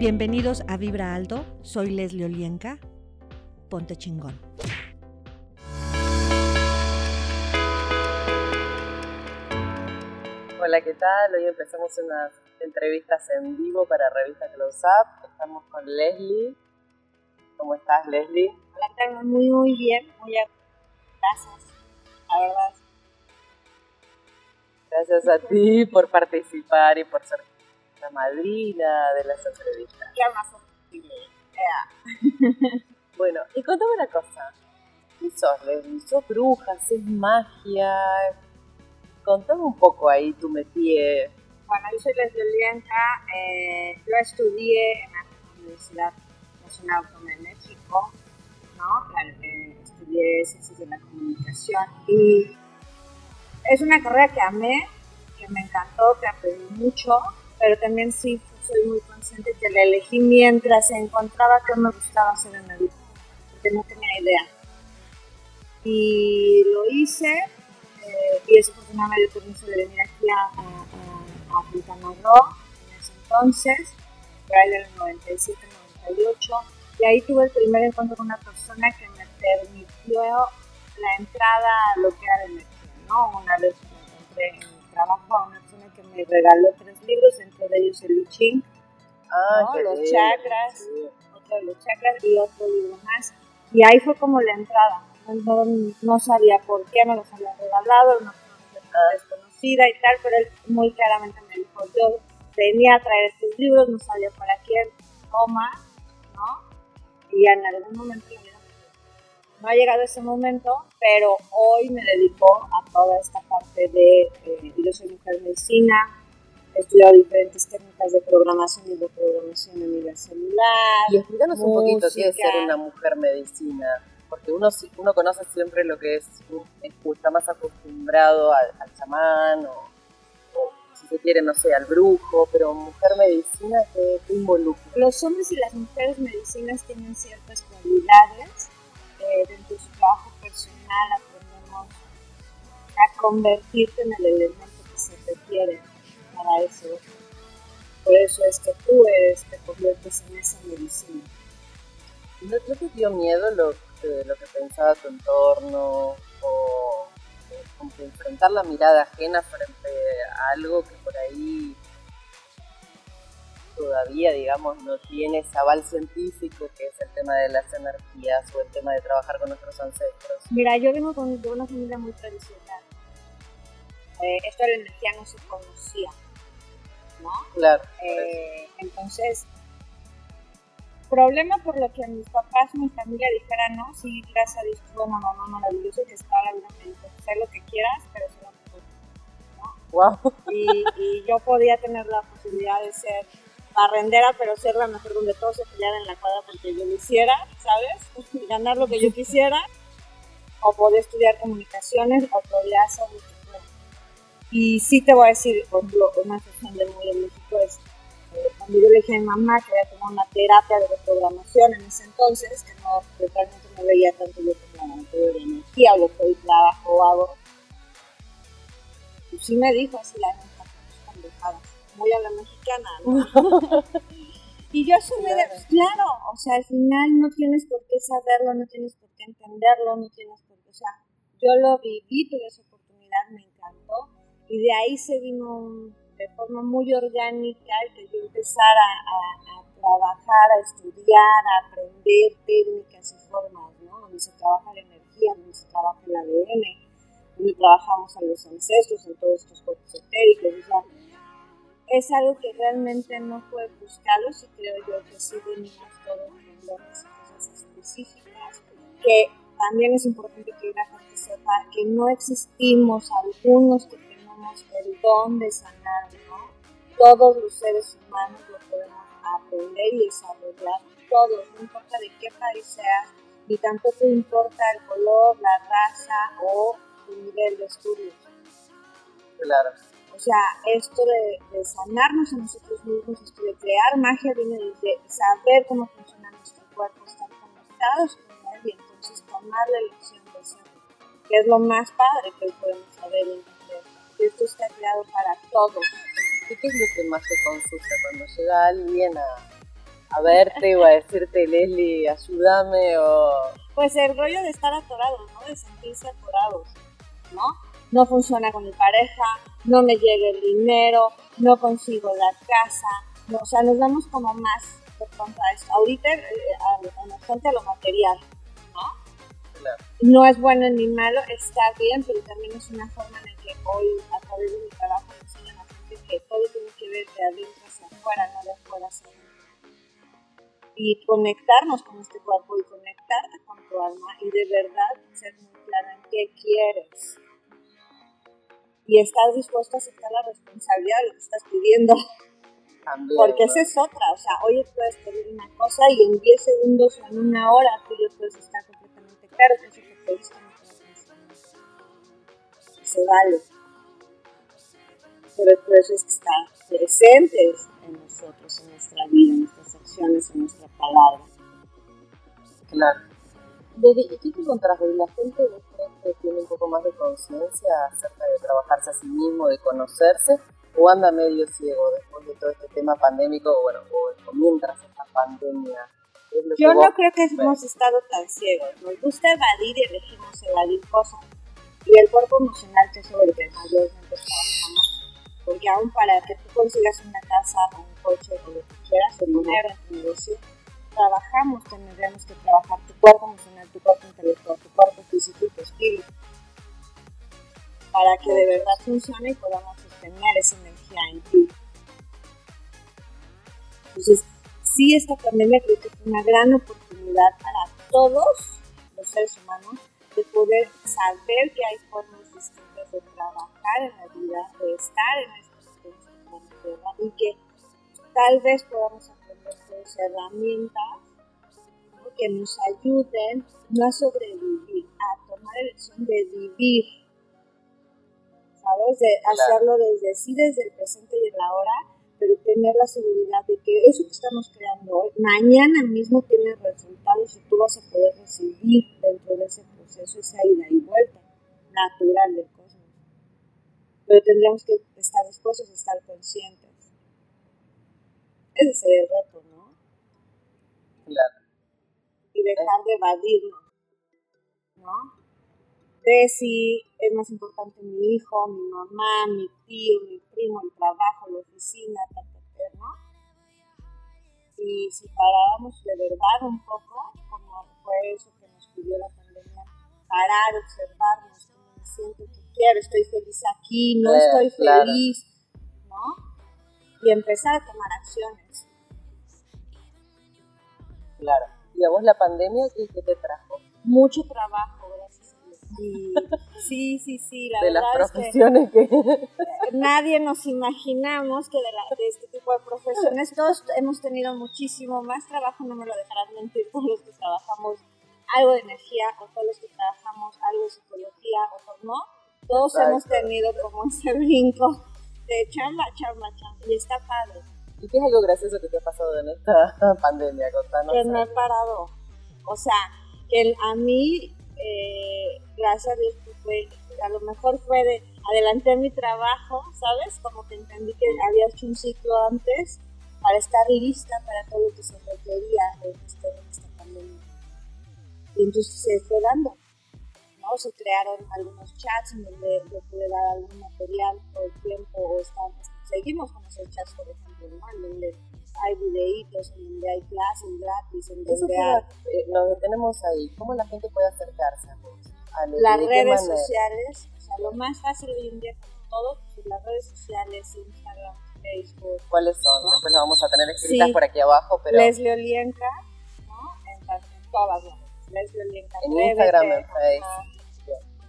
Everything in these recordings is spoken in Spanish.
Bienvenidos a Vibra Alto, soy Leslie Olienka. Ponte chingón. Hola, ¿qué tal? Hoy empezamos unas entrevistas en vivo para revista Close Up. Estamos con Leslie. ¿Cómo estás, Leslie? Hola, muy, muy bien. Muy Gracias, la verdad. Gracias a ti por participar y por ser la madrina de las entrevistas. ¿Qué más Bueno, y contame una cosa. ¿Qué sos, Leslie? ¿Sos bruja? ¿Es magia? Contame un poco ahí tu métier. Bueno, yo soy Leslie Olienka. Eh, yo estudié en la Universidad Nacional Autónoma de México, ¿no? Eh, estudié Ciencias de la Comunicación y es una carrera que amé, que me encantó, que aprendí mucho pero también sí soy muy consciente que la elegí mientras encontraba que me gustaba hacer en la vida, porque no tenía idea. Y lo hice, eh, y eso fue una dio permiso de venir aquí a, a, Quintana Roo en ese entonces, por ahí del 97, 98, y ahí tuve el primer encuentro con una persona que me permitió la entrada a lo que era la energía, ¿no? Una vez me encontré en mi trabajo a una me regaló tres libros, dentro de ellos el I ah, los chakras, otro de los chakras y otro libro más. Y ahí fue como la entrada. No, no sabía por qué me los había regalado, una persona desconocida y tal, pero él muy claramente me dijo, yo venía a traer estos libros, no sabía para quién, toma, ¿no? Y en algún momento no ha llegado ese momento, pero hoy me dedico a toda esta parte de, eh, yo soy mujer medicina, he estudiado diferentes técnicas de programación y de programación a nivel celular. Y explícanos un poquito qué es ser una mujer medicina, porque uno, uno conoce siempre lo que es, está más acostumbrado al, chamán o, si se quiere, no sé, al brujo, pero mujer medicina, ¿qué, ¿qué, involucra? Los hombres y las mujeres medicinas tienen ciertas cualidades. Eh, dentro de su trabajo personal aprendemos a convertirte en el elemento que se requiere para eso. Por eso es que tú eres, te conviertes en esa medicina. ¿No, te dio miedo lo, lo que pensaba tu entorno o enfrentar la mirada ajena frente a algo que por ahí todavía, digamos, no tiene ese aval científico que es el tema de las energías o el tema de trabajar con nuestros ancestros? Mira, yo vengo con, de una familia muy tradicional. Eh, esto de la energía no se conocía. ¿no? Claro. Eh, entonces, problema por lo que mis papás, mi familia dijera, no, sí, gracias a Dios tuve una mamá maravillosa que estaba la vida me dijo, sé lo que quieras, pero solo ¿no? Wow. Y, y, yo podía tener la posibilidad de ser barrendera, pero ser la mejor donde todos se pelearan en la cuadra porque yo lo hiciera, ¿sabes? Ganar lo que yo quisiera. O podía estudiar comunicaciones, o podía hacer y sí te voy a decir, por ejemplo, una sesión de muy en México es eh, cuando yo le dije a mi mamá que había tomado una terapia de reprogramación en ese entonces, que no, realmente no veía tanto yo como la de energía o lo que hoy trabajo o hago. Y sí me dijo así la muy a la mexicana, ¿no? y yo asumí claro. de, pues, claro, o sea, al final no tienes por qué saberlo, no tienes por qué entenderlo, no tienes por qué, o sea, yo lo viví, tuve esa oportunidad, me encantó y de ahí se vino de forma muy orgánica el que yo empezara a, trabajar, a estudiar, a aprender técnicas y formas, ¿no? Donde se trabaja la energía, donde se trabaja el ADN, donde trabajamos a los ancestros, en todos estos cuerpos etéricos, o es algo que realmente no fue buscado, si creo yo que sí venimos todos con dones cosas específicas, que también es importante que la gente sepa que no existimos algunos que el don de sanar, ¿no? Todos los seres humanos lo podemos aprender y desarrollar, todos, no importa de qué país seas, ni tampoco importa el color, la raza o el nivel de estudios. Claro. O sea, esto de, sanarnos a nosotros mismos, esto de crear magia, viene de saber cómo funciona nuestro cuerpo, estar conectados con él y entonces tomar la elección de ser, que es lo más padre que podemos saber y esto está creado para todos. ¿Y qué es lo que más se consulta cuando llega alguien a, a verte o a decirte, Leslie, ayúdame o... Pues el rollo de estar atorados, ¿no? De sentirse atorados, ¿no? No funciona con mi pareja, no me llega el dinero, no consigo la casa, no, o sea, nos damos como más por contra esto. Ahorita eh, a, la gente a lo material, ¿no? Claro. No es bueno ni malo, está bien, pero también es una forma en la que hoy, a través de mi trabajo, me enseñan a la gente que todo tiene que ver de adentro hacia afuera, no de afuera hacia adentro y conectarnos con este cuerpo y conectarte con tu alma y de verdad ser muy clara en qué quieres. Y estás dispuesto a aceptar la responsabilidad de lo que estás pidiendo. También, Porque ¿no? esa es otra. O sea, hoy puedes pedir una cosa y en 10 segundos o en una hora tú ya puedes estar completamente claro que eso que pediste no te. Se vale. Pero por eso es que están presentes en nosotros, en nuestra vida, en nuestras acciones, en nuestra palabra. Claro. ¿Y qué te encontrás? ¿La gente vos crees que tiene un poco más de conciencia acerca de trabajarse a sí mismo, de conocerse? ¿O anda medio ciego después de todo este tema pandémico? o Bueno, o, mientras esta pandemia. ¿Es lo que Yo no creo que ves? hemos estado tan ciegos. Nos gusta evadir y elegimos evadir cosas. Y el cuerpo emocional, que es sobre el que mayormente trabajamos, porque aún para que tú consigas una casa un coche o lo que quieras, o dinero en tu negocio, trabajamos, tendríamos que trabajar tu cuerpo emocional, tu cuerpo intelectual, tu cuerpo físico y tu espíritu. Para que de verdad funcione y podamos sostener esa energía en ti. Entonces, sí, esta pandemia creo que fue una gran oportunidad para todos los seres humanos de poder saber que hay formas distintas de trabajar en la vida, de estar en la tierra y que tal vez podamos todas herramientas ¿no? que nos ayuden no a sobrevivir, a tomar elección de vivir, ¿sabes? De hacerlo desde sí, desde el presente y el ahora, pero tener la seguridad de que eso que estamos creando hoy, mañana mismo tiene resultados y tú vas a poder recibir dentro de ese proceso esa ida y vuelta natural del cosmos. Pero tendríamos que estar dispuestos a estar conscientes. Ese sería el reto, ¿no? Claro. Y dejar de evadirnos, ¿no? De si es más importante mi hijo, mi mamá, mi tío, mi primo, el trabajo, la oficina, ta, ta, ta, ¿no? Y si paráramos de verdad un poco, como fue eso que nos pidió la pandemia, parar, observarnos, cómo me siento, qué quiero, estoy feliz aquí, no estoy claro. feliz, ¿no? Y empezar a tomar acciones. Claro. ¿Y a vos la pandemia qué, qué te trajo? Mucho trabajo, gracias a Dios. Sí, sí, sí, la de las verdad es que profesiones que... nadie nos imaginamos que de, la- de este tipo de profesiones todos hemos tenido muchísimo más trabajo, no me lo dejarán mentir, todos los que trabajamos algo de energía o todos los que trabajamos algo de psicología o no, todos Exacto. hemos tenido como ese brinco de chamba, chamba y está padre, ¿Y qué es algo gracioso que te ha pasado en esta pandemia? Contanos. que no he parado, o sea, que a mí, eh, gracias a Dios, pues fue, a lo mejor fue de adelantar mi trabajo, ¿sabes? Como que entendí que había hecho un ciclo antes para estar lista para todo lo que se requería en, este, en esta pandemia. Y entonces se fue dando, ¿no? Se crearon algunos chats en donde yo pude dar algún material todo el tiempo, o estamos, seguimos con esos chats, por ejemplo, ¿no? En donde hay videitos, en donde hay clases gratis, en donde hay eh, nos detenemos ahí. ¿Cómo la gente puede acercarse a vos? A Leti? las ¿De qué redes sociales, o sea, lo más fácil hoy en día como todo, pues las redes sociales, Instagram, Facebook, ¿Cuáles son? ¿No? Después las vamos a tener escritas Sí. por aquí abajo, pero Leslie Olienka, ¿no? En, todas las redes. Leslie Olienka. En Instagram, en. Facebook.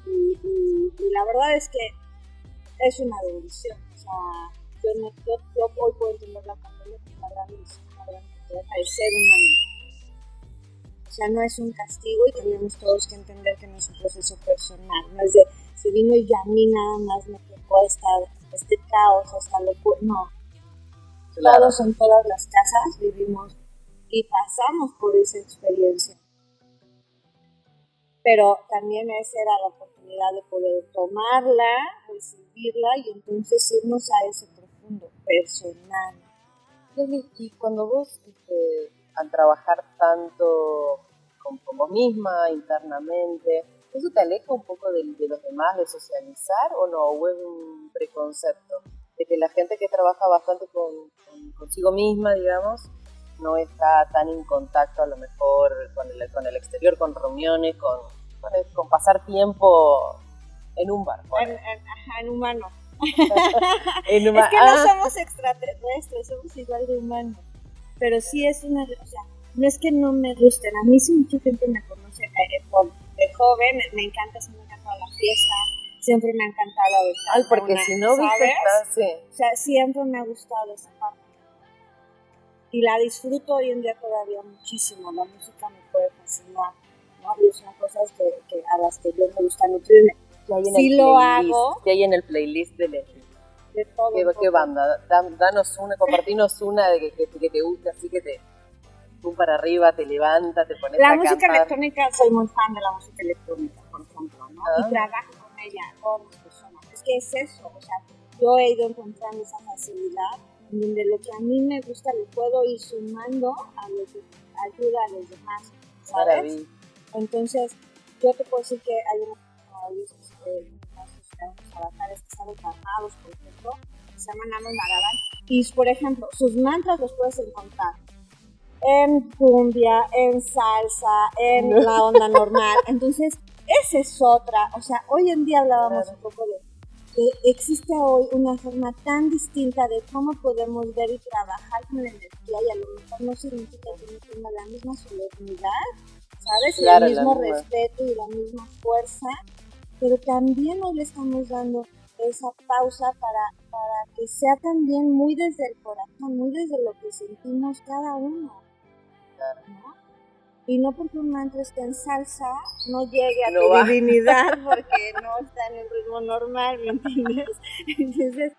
Y, y- y la verdad es que es una bendición. O sea, yo, yo, hoy puedo entender la pandemia como una gran bendición, una ser humano. O sea, no es un castigo y tenemos todos que entender que no es un proceso personal. No es de, se vino y a mí nada más me tocó esta, este caos, esta locura. No, claro, todos en todas las casas vivimos y pasamos por esa experiencia. Pero también esa era la oportunidad de poder tomarla, recibirla y entonces irnos a ese profundo, personal. y cuando vos, este, al trabajar tanto con, vos misma, internamente, ¿eso te aleja un poco de, los demás, de socializar o no? ¿O es un preconcepto? De que la gente que trabaja bastante con, consigo misma, digamos, no está tan en contacto a lo mejor con el, con el exterior, con reuniones, con, con, pasar tiempo en un bar. En, en, humano. es que no ah. somos extraterrestres, somos igual de humanos. Pero sí es una... O sea, no es que no me gusten, a mí sí mucha gente me conoce eh, de joven, me encanta, siempre me encanta la fiesta, siempre me ha encantado Ay, porque si no, viste, sí. O sea, siempre me ha gustado esa parte. Y la disfruto hoy en día todavía muchísimo, la música me puede fascinar, ¿no? Y son cosas que, que a las que yo me gusta mucho sí lo hago. ¿Qué hay en el playlist de Leslie? De todo. ¿Qué, banda? danos una, compartinos una de que, que, te guste, así que te tú para arriba, te levanta, te pones la música electrónica, soy muy fan de la música electrónica, por ejemplo, ¿no? Y ah. trabajo con ella, con las personas. Es que es eso, o sea, yo he ido encontrando esa facilidad en donde lo que a mí me gusta lo puedo ir sumando a lo que ayuda a los demás, ¿sabes? Entonces, yo te puedo decir que hay unos eh, avatares que están encarnados, por ejemplo, se llaman Amos Naraban, y por ejemplo, sus mantras los puedes encontrar en cumbia, en salsa, en la onda normal. Entonces, esa es otra. O sea, hoy en día hablábamos un poco de que existe hoy una forma tan distinta de cómo podemos ver y trabajar con la energía y a lo mejor no significa que no tenga la misma solemnidad, ¿sabes? Y el mismo respeto y la misma fuerza, pero también hoy le estamos dando esa pausa para, para que sea también muy desde el corazón, muy desde lo que sentimos cada uno. Y no porque un mantra esté en salsa, no llegue a tu divinidad porque no está en el ritmo normal, ¿me entiendes? Entonces,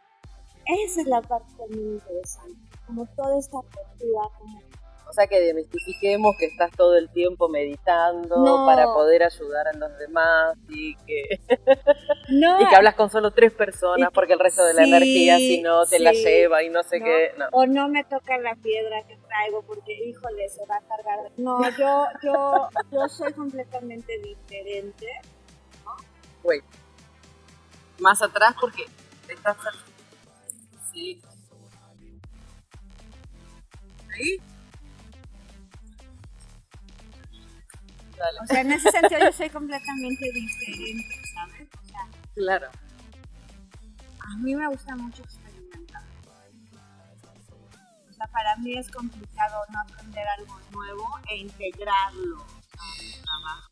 esa es la parte muy interesante, como toda esta apertura, como o sea, que demistifiquemos que estás todo el tiempo meditando para poder ayudar a los demás y que, y que hablas con solo tres personas porque el resto de la energía si no te la lleva y no sé qué. O no me toca la piedra que traigo porque, híjole, se va a cargar. No, yo, yo, yo soy completamente diferente. Wait. Más atrás porque estás... Sí. ¿Ahí? O sea, en ese sentido yo soy completamente diferente, ¿sabes? O sea, claro. A mí me gusta mucho experimentar. O sea, para mí es complicado no aprender algo nuevo e integrarlo a mi trabajo.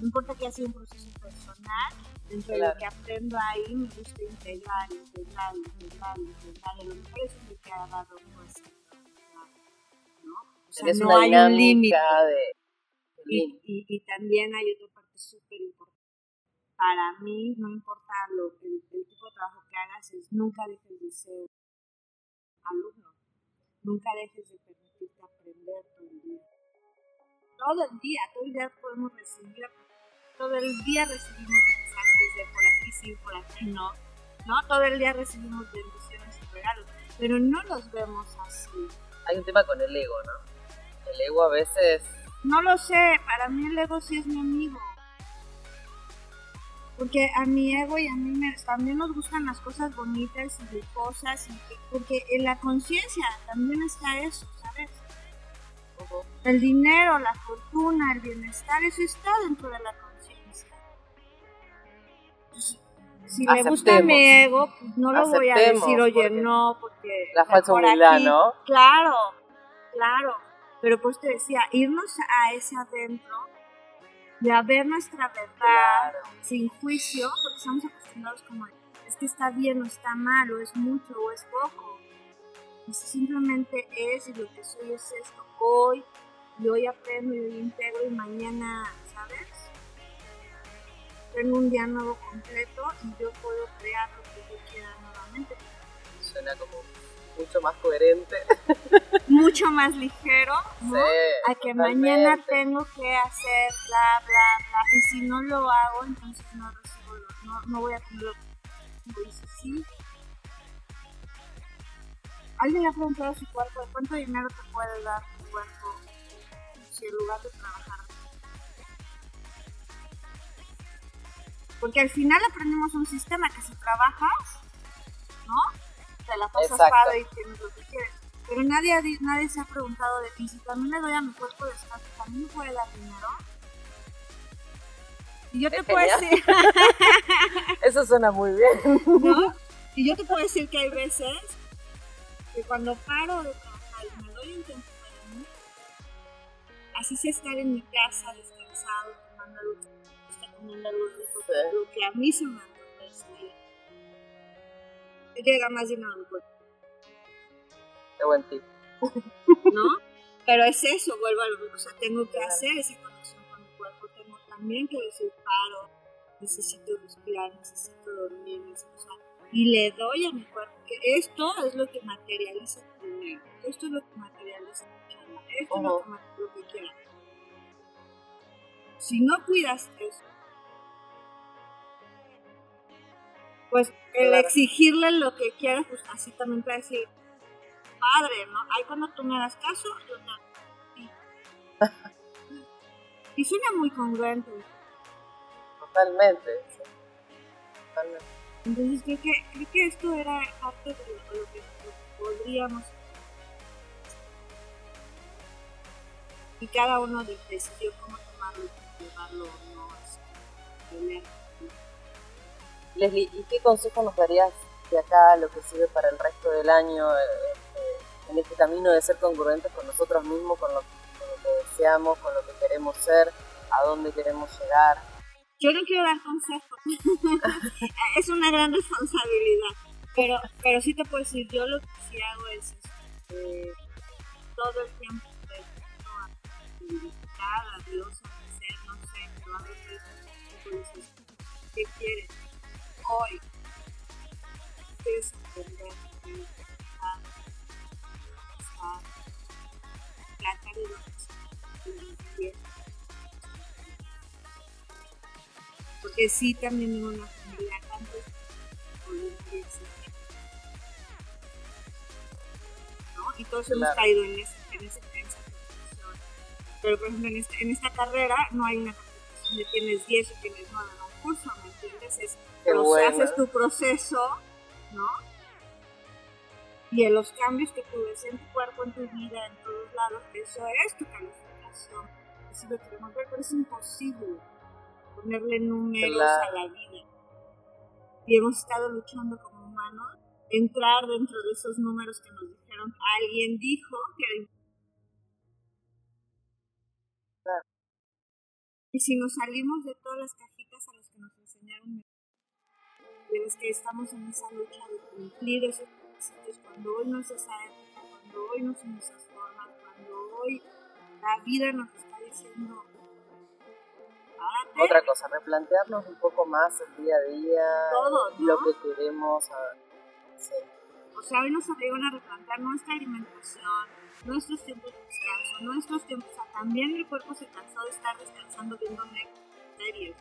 No importa que sea un proceso personal, dentro de lo que aprendo ahí me gusta integrar, integrar, integrar, integrar. A lo mejor es lo que ha dado fuerza. ¿no? O sea, no hay un límite. De y, también hay otra parte súper importante. Para mí, no importa lo, el, el tipo de trabajo que hagas, es nunca dejes de ser alumno. Nunca dejes de permitirte aprender todo el día. Todo el día, todo el día podemos recibir, todo el día recibimos mensajes de por aquí sí, por aquí no. ¿no? Todo el día recibimos bendiciones y regalos, pero no los vemos así. Hay un tema con el ego, ¿no? El ego a veces no lo sé, para mí el ego sí es mi amigo. Porque a mi ego y a mí me, también nos gustan las cosas bonitas y cosas, y porque en la conciencia también está eso, ¿sabes? El dinero, la fortuna, el bienestar, eso está dentro de la conciencia. Si le gusta mi ego, pues no lo voy a decir, oye, no, porque... La falsa humildad, ¿no? Claro, claro. Pero pues te decía, irnos a ese adentro, de ver nuestra verdad sin juicio, porque estamos acostumbrados como, es que está bien o está mal, o es mucho o es poco. Y simplemente es, y lo que soy es esto, hoy, y hoy aprendo y hoy integro, y mañana, ¿sabes? Tengo un día nuevo completo y yo puedo crear lo que yo quiera nuevamente. Suena como mucho más coherente. Mucho más ligero, ¿no? a que mañana tengo que hacer bla, bla, bla. Y si no lo hago, entonces no recibo, no, no voy a tener lo que sí. ¿Alguien le ha preguntado a su cuerpo cuánto dinero te puede dar tu cuerpo si en lugar de trabajar? Porque al final aprendimos un sistema que si trabajas, ¿no? Te la pasas padre y tienes lo que quieres. Pero nadie, nadie se ha preguntado de ti, si también le doy a mi cuerpo descanso, ¿también me puede dar dinero? Y yo te puedo decir... Eso suena muy bien. ¿No? Y yo te puedo decir que hay veces que cuando paro de trabajar y me doy un tiempo para mí, así sea estar en mi casa descansado, tomando algo, tomando algo rico, lo que a mí se me llega más dinero al cuerpo. Qué buen tip. ¿No? Pero es eso, vuelvo a lo mismo, o sea, tengo que hacer esa conexión con mi cuerpo, tengo también que decir paro, necesito respirar, necesito dormir, necesito y le doy a mi cuerpo que esto es lo que materializa tu dinero, esto es lo que materializa tu chamba, esto es lo que, lo que quieras. Si no cuidas eso, pues el exigirle lo que quieras, pues así también te decir, padre, ¿no? Ahí cuando tú me das caso, yo te Y suena muy congruente. Totalmente. Totalmente. Entonces creo que, creo que esto era parte de lo, que, podríamos y cada uno decidió cómo tomarlo y llevarlo o no Leslie, ¿y qué consejo nos darías de acá lo que sirve para el resto del año eh, eh, en este camino de ser congruentes con nosotros mismos, con lo, que deseamos, con lo que queremos ser, a dónde queremos llegar? Yo no quiero dar consejos, es una gran responsabilidad, pero, pero sí te puedo decir, yo lo que sí hago es este, todo el tiempo a Dios, a ser, no sé, pero a veces ¿qué quieres? Hoy, de porque sí también tengo una familia tanto ¿no? Y todos hemos caído en, ese, en, ese, en esa Pero por ejemplo en esta, en esta carrera no hay una competición de tienes 10 o tienes 9 en un curso, ¿me entiendes? Es, haces tu proceso, ¿no? Y en los cambios que tú ves en tu cuerpo, en tu vida, en todos lados, eso es tu calificación. Así lo queremos ver, pero es imposible ponerle números a la vida. Y hemos estado luchando como humanos, entrar dentro de esos números que nos dijeron, alguien dijo que era Y si nos salimos de todas las de las que estamos en esa lucha de cumplir esos requisitos, cuando hoy no es esa época, cuando hoy no son esas formas, cuando hoy la vida nos está diciendo otra cosa, replantearnos un poco más el día a día, lo que queremos hacer. O sea, hoy nos obligan a replantear nuestra alimentación, nuestros tiempos de descanso, nuestros tiempos. O sea, también el cuerpo se cansó de estar descansando viendo series.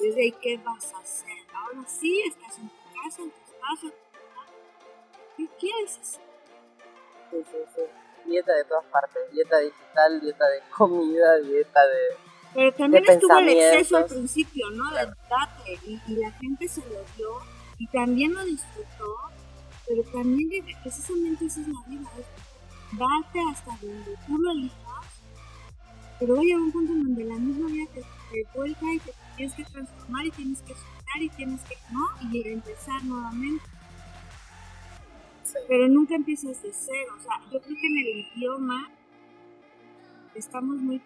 Ahí, ¿qué vas a hacer? Ahora sí, estás en tu casa, en tu espacio. ¿Qué quieres hacer? Sí, sí, sí. Dieta de todas partes, dieta digital, dieta de comida, dieta de pero también estuvo el exceso al principio, ¿no? De date, y, la gente se lo dio y también lo disfrutó, pero también precisamente esa es la vida, es darte hasta donde tú lo elijas, pero va a llegar un punto en donde la misma vida te, te vuelca y te tienes que transformar y tienes que soltar y tienes que, ¿no? Y empezar nuevamente. Pero nunca empiezas de cero, o sea, yo creo que en el idioma estamos muy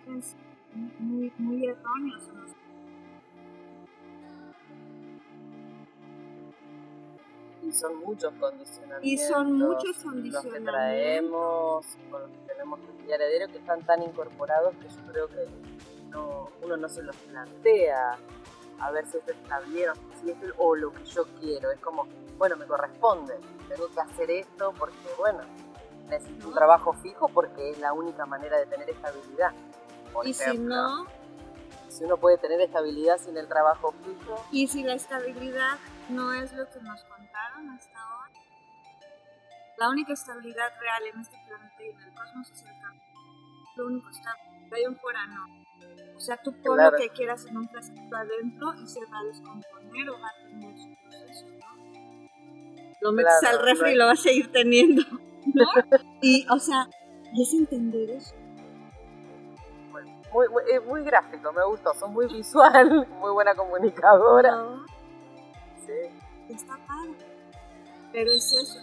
muy, muy erróneos. Y son muchos condicionamientos. Y son muchos condicionamientos. Los que traemos, con los que tenemos que lidiar que están tan incorporados que yo creo que no, uno no se los plantea a ver si esto está bien si es o lo que yo quiero. Es como, bueno, me corresponde, tengo que hacer esto porque, bueno, necesito un trabajo fijo porque es la única manera de tener estabilidad y si no, si uno puede tener estabilidad sin el trabajo fijo. Y si la estabilidad no es lo que nos contaron hasta ahora, La única estabilidad real en este planeta y en el cosmos es el cambio. Lo único estable. De ahí fuera no. O sea, tú pon lo que quieras en un frasquito adentro y se va a descomponer o va a tener su proceso, ¿no? Lo metes al refri y lo vas a seguir teniendo, ¿no? y, o sea, es entender eso. Muy, muy, eh, muy, gráfico, me gustó, son muy visual, muy buena comunicadora. No. Sí. Está padre. Pero es eso,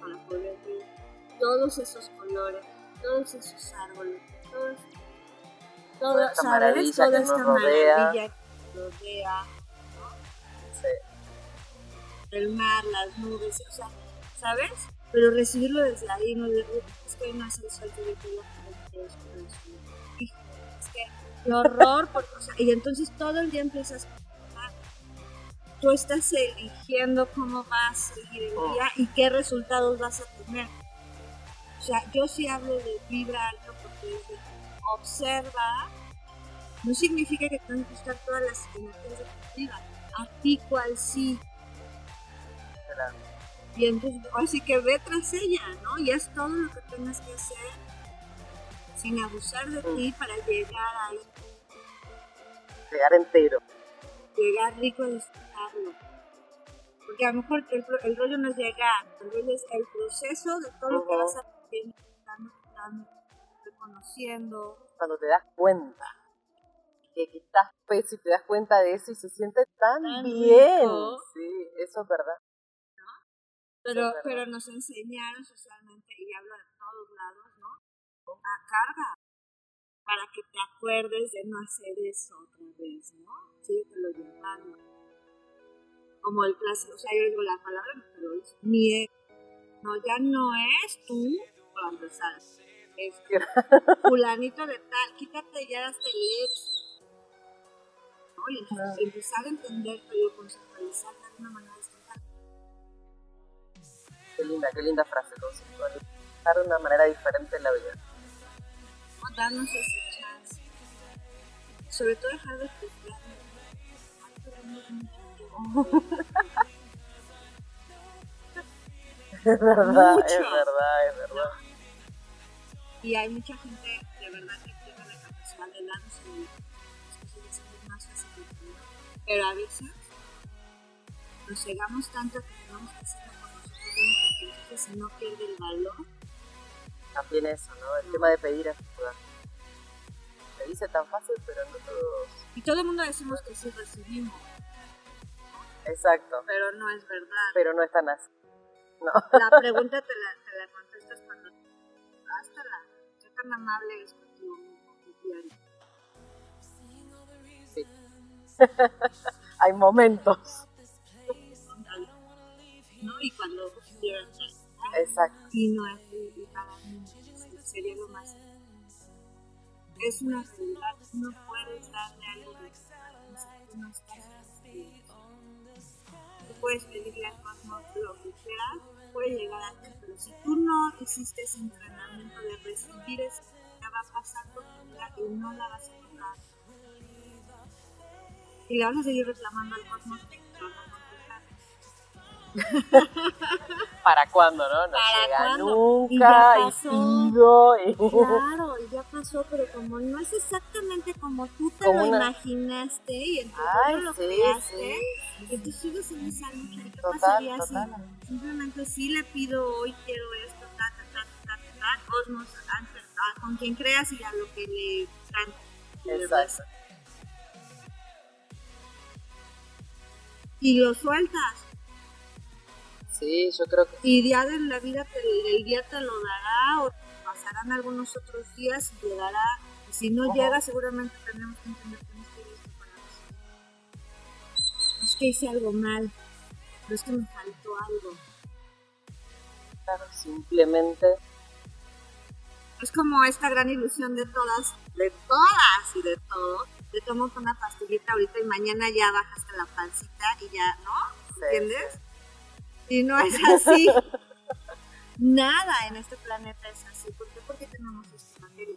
para poder ver todos esos colores, todos esos árboles, todos toda esta maravilla toda esta maravilla que nos rodea, ¿no? sí. el mar, las nubes, o sea, ¿sabes? Pero recibirlo desde ahí, no de, es que no hace que yo quiero es que qué horror, porque, o sea, y entonces todo el día empiezas a tú estás eligiendo cómo vas a seguir el oh. día y qué resultados vas a tener. O sea, yo sí hablo de vibra alto porque observa no significa que tengan que estar todas las energías de tu vida. A ti cual sí. Y entonces, así que ve tras ella, ¿no? Y haz todo lo que tengas que hacer sin abusar de ti para llegar ahí. Llegar entero. Llegar rico a disfrutarlo. Porque a lo mejor el, rollo no es llegar, el rollo es el proceso de todo lo que vas reconociendo. Cuando te das cuenta que quitas peso y te das cuenta de eso y se siente tan, bien. Sí, eso es verdad. ¿No? Pero, pero nos enseñaron socialmente, y hablo de todos lados, ¿no? A carga, para que te acuerdes de no hacer eso otra vez, ¿no? Sí, te lo. Como el clásico, o sea, yo digo la palabra, pero es miedo. No, ya no es tú, para empezar. Es fulanito de tal, quítate ya hasta el ex y empezar a entender, pero conceptualizar de alguna manera distinta. Qué linda, qué linda frase, conceptualizar de una manera diferente en la vida. O darnos ese chance. Sobre todo dejar de juzgar. es verdad, es verdad, es verdad. Y hay mucha gente de verdad que tiene la capacidad de darnos pero a veces nos llegamos tanto que tenemos que hacerlo con nosotros mismos porque entonces si no pierde el valor. También eso, ¿no? El tema de pedir ayuda. Se dice tan fácil, pero no todos. Y todo el mundo decimos que sí recibimos. Exacto. Pero no es verdad. Pero no es tan así. No. La pregunta te la, te la contestas cuando. Hasta la. ¿Qué tan amable es contigo mismo diario? Hay momentos. ¿No? Y cuando Exacto. Y no es para mí, sería lo más. Es una realidad, no puedes darle algo de no estás Tú puedes pedirle al cosmos lo que quieras, puede llegar a ti, pero si tú no hiciste ese entrenamiento de recibir eso, ya va a pasar por tu vida y no la vas a lograr y le vas a seguir reclamando al cosmos ¿Para cuándo, no? No ¿Para llega nunca, y, pido. Y... Claro, y ya pasó, pero como no es exactamente como tú te lo imaginaste y en tu Ay, lo sí, creaste, sí, sí. tú sigues en esa lucha. ¿Qué total, pasaría total. si simplemente sí le pido hoy quiero esto, ta, ta, ta, ta, ta, cosmos, con quien creas y a lo que le cante. Exacto. y lo sueltas. Sí, yo creo que... Y día de la vida te, el día te lo dará o pasarán algunos otros días y llegará. Y si no llega, seguramente tenemos que entender que no estoy listo para eso. Es que hice algo mal, pero es que me faltó algo. Claro, simplemente... Es como esta gran ilusión de todas, de todas y de todos te tomo una pastillita ahorita y mañana ya bajaste la pancita y ya, ¿no? ¿Entiendes? Y no es así. Nada en este planeta es así. ¿Por qué? Porque tenemos esta materia.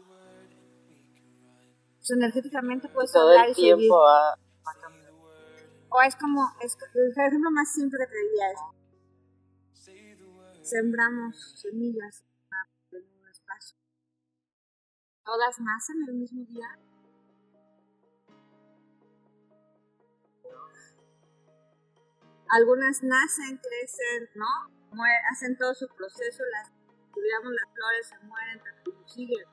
Pues energéticamente puedes Todo hablar el tiempo y va, O es como, es, el ejemplo más simple que te diría es, sembramos semillas en un espacio. ¿Todas nacen el mismo día? Algunas nacen, crecen, ¿no? hacen todo su proceso, las estudiamos las flores, se mueren, pero siguen.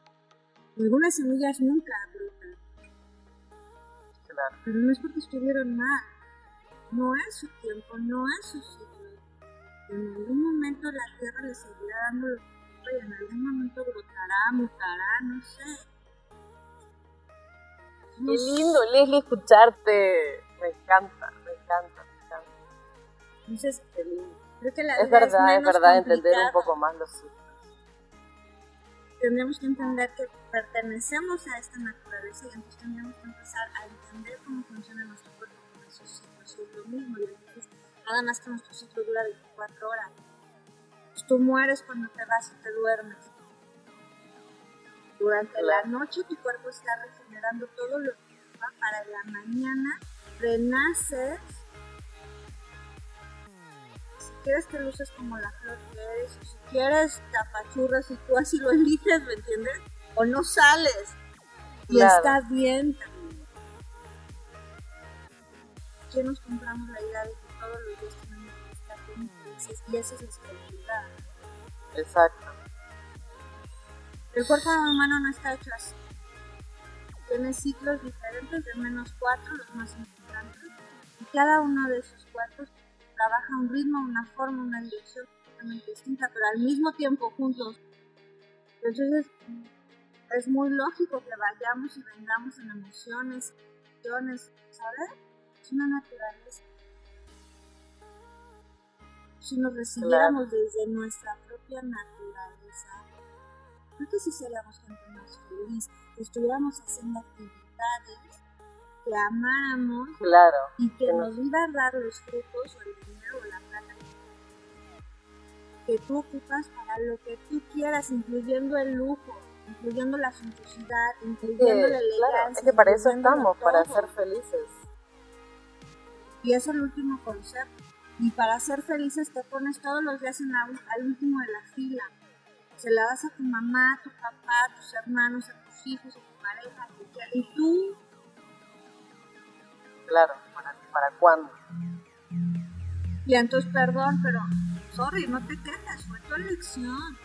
Algunas semillas nunca brotan. Pero no es porque estuvieron mal. No es su tiempo, no es su ciclo. En algún momento la tierra le seguirá dando lo que y en algún momento brotará, mutará, no sé. Qué lindo, Leslie, escucharte. Me encanta. Entonces, creo que la Es verdad, es menos verdad, entender un poco más los ciclos. Tendríamos que entender que pertenecemos a esta naturaleza y entonces tendríamos que empezar a entender cómo funciona nuestro cuerpo con esos ciclos. Es lo mismo, entonces, nada más que nuestro ciclo dura 24 horas. Pues tú mueres cuando te vas y te duermes. Durante la noche tu cuerpo está regenerando todo lo que va para la mañana renaces. Si quieres que luces como la flor que eres, o si quieres tapachurras y tú así lo eliges, ¿me entiendes? O no sales. Y Claro. está bien también. ¿Qué nos compramos la idea de que todos los días tenemos que estar bien felices? Y esa es estabilidad. Exacto. El cuerpo humano no está hecho así. Tiene ciclos diferentes de menos cuatro, los más importantes, y cada uno de esos cuatro trabaja un ritmo, una forma, una dirección completamente distinta, pero al mismo tiempo juntos. Entonces es muy lógico que vayamos y vengamos en emociones, emociones, ¿sabes? Es una naturaleza. Si nos recibiéramos desde nuestra propia naturaleza, creo que sí seríamos gente más feliz, que estuviéramos haciendo actividades que amáramos Claro. y que Que nos iba a dar los frutos o el dinero o la plata que tú ocupas para lo que tú quieras, incluyendo el lujo, incluyendo la suntuosidad, incluyendo la elegancia. claro, es que para eso estamos, para ser felices. Y es el último concepto. Y para ser felices te pones todos los días en la, al último de la fila. Se la das a tu mamá, a tu papá, a tus hermanos, a tus hijos, a tu pareja. Y tú, Claro, ¿para, para cuándo? y entonces perdón, pero sorry, no te quejes, fue tu elección.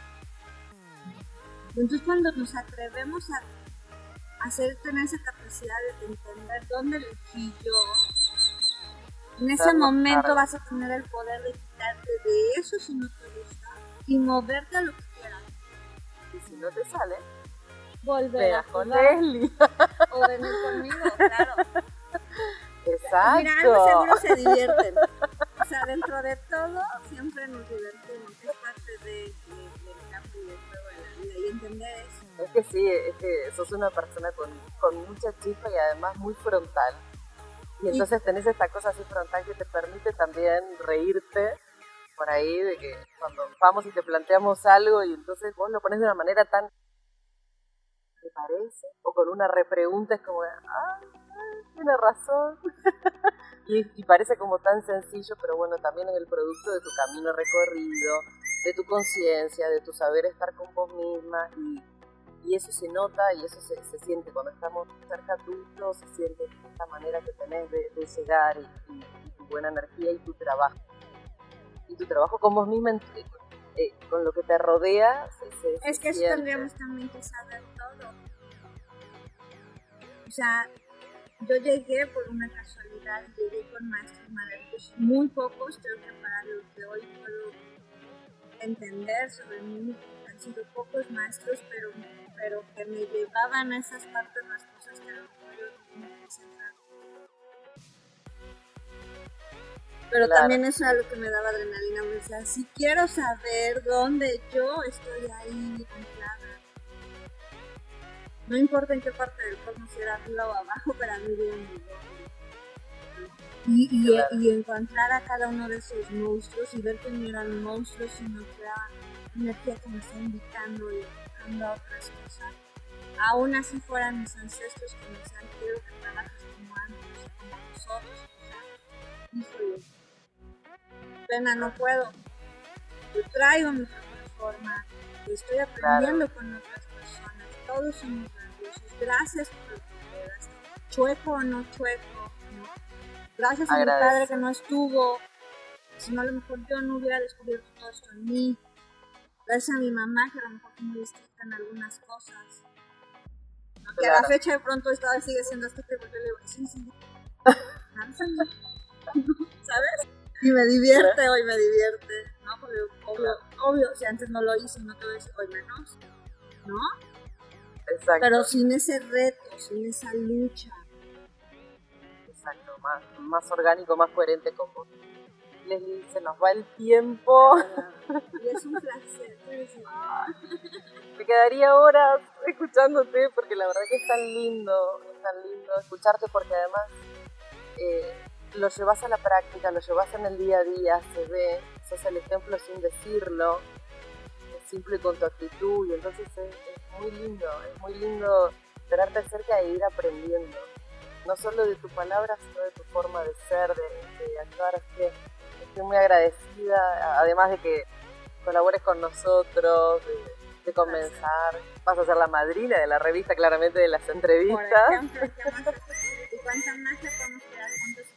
Entonces cuando nos atrevemos a hacer tener esa capacidad de entender dónde elegí yo, en ese momento vas a tener el poder de quitarte de eso si no te gusta y moverte a lo que quieras. Y si no te sale, Volver a veas con jugar Leslie. Exacto. Mira, algo seguro se divierten. O sea, dentro de todo siempre nos divertimos. Es parte de, de- del cambio y del juego de la vida y entender eso. Es que sí, es que sos una persona con, con mucha chispa y además muy frontal. Y entonces tenés esta cosa así frontal que te permite también reírte por ahí de que cuando vamos y te planteamos algo y entonces vos lo pones de una manera tan... ¿Te parece? O con una repregunta es como, ah, tiene razón. y, y parece como tan sencillo, pero bueno, también es el producto de tu camino recorrido, de tu conciencia, de tu saber estar con vos misma y, y eso se nota y eso se, se siente cuando estamos cerca tuyo, se siente esta manera que tenés de, de llegar y, y- y tu buena energía y tu trabajo. Y tu trabajo con vos misma, eh, con lo que te rodea, se, se- Es que eso tendríamos también que saber todo. O sea, yo llegué por una casualidad, llegué con maestros maravillosos, muy pocos, creo que para lo que hoy puedo entender sobre mí, han sido pocos maestros, pero, pero que me llevaban a esas partes las cosas que a lo mejor yo no que centrar. Pero Claro. también eso era lo que me daba adrenalina. Me decía, si quiero saber dónde yo estoy ahí anclada. No importa en qué parte del cosmos, si era arriba o abajo, para mí bien. Y, y, Claro. y encontrar a cada uno de esos monstruos y ver que no eran monstruos, sino que era energía que me está invitando y empujando a otras cosas. Aún así fueran mis ancestros que me decían, quiero que trabajes como antes, como nosotros. O sea, híjole, pena, no puedo. yo traigo mi propia forma, estoy aprendiendo con otras personas, todos somos gracias por chueco o no chueco, gracias a mi padre que no estuvo, si no a lo mejor yo no hubiera descubierto todo esto en mí, gracias a mi mamá que a lo mejor fue muy estricta en algunas cosas, que a la fecha de pronto estaba, sigue siendo esto que le digo, sí, sí, ¿sabes? Y me divierte hoy, me divierte, ¿no? Porque obvio, obvio, si antes no lo hice, no te voy a decir hoy menos, ¿no? Exacto. Pero sin ese reto, sin esa lucha. Exacto, más, más orgánico, más coherente con vos. Leslie, se nos va el tiempo. Y es un placer. Me quedaría horas escuchándote porque la verdad que es tan lindo, es tan lindo escucharte porque además eh, lo llevas a la práctica, lo llevas en el día a día, se ve, sos el ejemplo sin decirlo, es simple con tu actitud y entonces es, muy lindo, es muy lindo tenerte cerca e ir aprendiendo, no solo de tu palabra, sino de tu forma de ser, de, actuar, así que estoy muy agradecida, además de que colabores con nosotros, de, comenzar, vas a ser la madrina de la revista claramente de las entrevistas.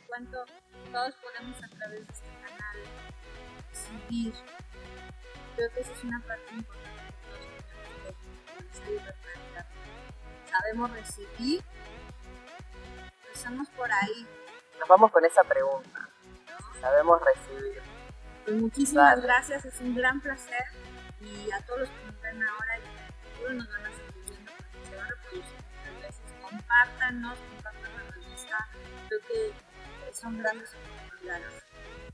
cuánto todos podemos a través de este canal recibir. Creo que esa es una parte importante que Sabemos recibir, empezamos por ahí. Nos vamos con esa pregunta. Sabemos recibir. Pues muchísimas gracias, es un gran placer. Y a todos los que nos ven ahora y que nos van a seguir viendo porque se va a reproducir muchas veces, compártanos, compartan la. Creo que son grandes oportunidades.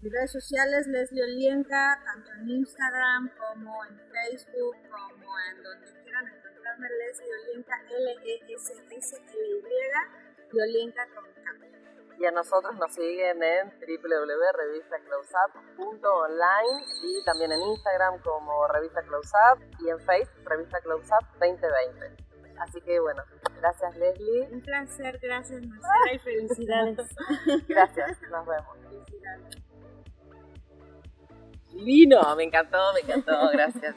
Mis redes sociales, Leslie Olienka, tanto en Instagram como en Facebook, como en donde quieran Leslie Olienka, L-E-S-S-L-Y, y Olienka con. Y a nosotros nos siguen en www.revistacloseup.online y también en Instagram como Revista Close Up y en Facebook Revista Close Up 2020. Así que bueno, gracias Leslie. Un placer, gracias Marcela y felicidades. gracias, nos vemos. Felicidades. Lino, me encantó, me encantó, gracias.